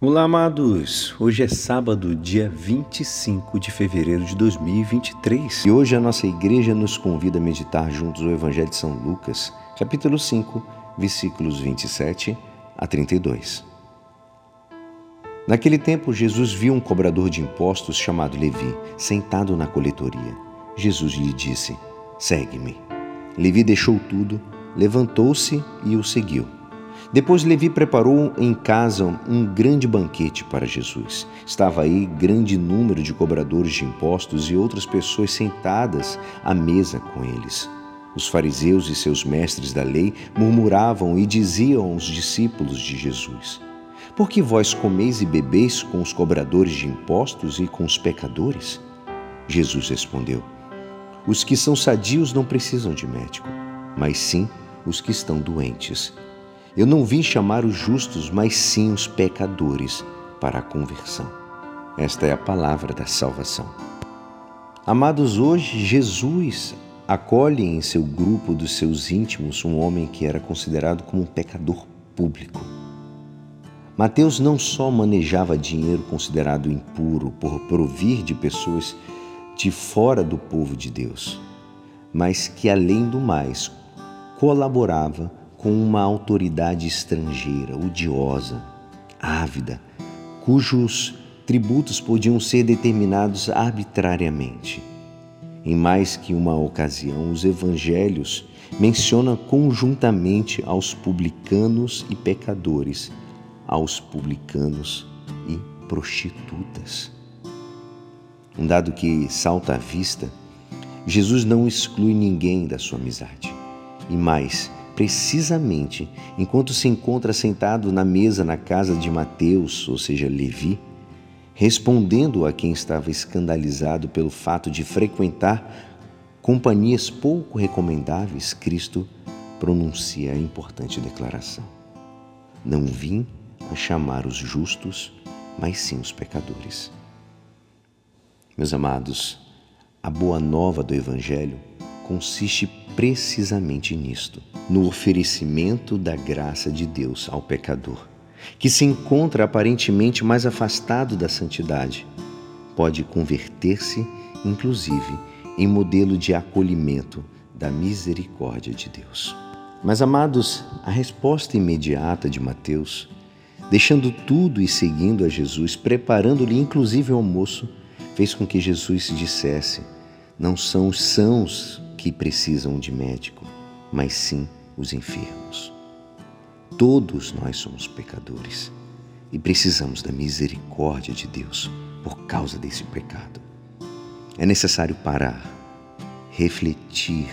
Olá, amados! Hoje é sábado, dia 25 de fevereiro de 2023 e hoje a nossa igreja nos convida a meditar juntos o Evangelho de São Lucas, capítulo 5, versículos 27 a 32. Naquele tempo, Jesus viu um cobrador de impostos chamado Levi sentado na coletoria. Jesus lhe disse: Segue-me. Levi deixou tudo, levantou-se e o seguiu. Depois Levi preparou em casa um grande banquete para Jesus. Estava aí grande número de cobradores de impostos e outras pessoas sentadas à mesa com eles. Os fariseus e seus mestres da lei murmuravam e diziam aos discípulos de Jesus: Por que vós comeis e bebeis com os cobradores de impostos e com os pecadores? Jesus respondeu: Os que são sadios não precisam de médico, mas sim os que estão doentes. Eu não vim chamar os justos, mas sim os pecadores para a conversão. Esta é a palavra da salvação. Amados, hoje Jesus acolhe em seu grupo dos seus íntimos um homem que era considerado como um pecador público. Mateus não só manejava dinheiro considerado impuro por provir de pessoas de fora do povo de Deus, mas que, além do mais, colaborava com uma autoridade estrangeira, odiosa, ávida, cujos tributos podiam ser determinados arbitrariamente. Em mais que uma ocasião, os evangelhos mencionam conjuntamente aos publicanos e pecadores, aos publicanos e prostitutas. Um dado que salta à vista, Jesus não exclui ninguém da sua amizade. E mais, precisamente enquanto se encontra sentado na mesa na casa de Mateus, ou seja, Levi, respondendo a quem estava escandalizado pelo fato de frequentar companhias pouco recomendáveis, Cristo pronuncia a importante declaração: Não vim a chamar os justos, mas sim os pecadores. Meus amados, a boa nova do Evangelho consiste precisamente nisto, no oferecimento da graça de Deus ao pecador, que se encontra aparentemente mais afastado da santidade. Pode converter-se, inclusive, em modelo de acolhimento da misericórdia de Deus. Mas, amados, a resposta imediata de Mateus, deixando tudo e seguindo a Jesus, preparando-lhe inclusive o almoço, fez com que Jesus dissesse: Não são os sãos que precisam de médico, mas sim os enfermos. Todos nós somos pecadores e precisamos da misericórdia de Deus por causa desse pecado. É necessário parar, refletir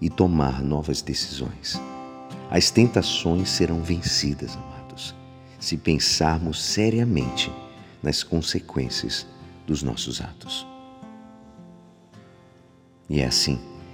e tomar novas decisões. As tentações serão vencidas, amados, se pensarmos seriamente nas consequências dos nossos atos. E é assim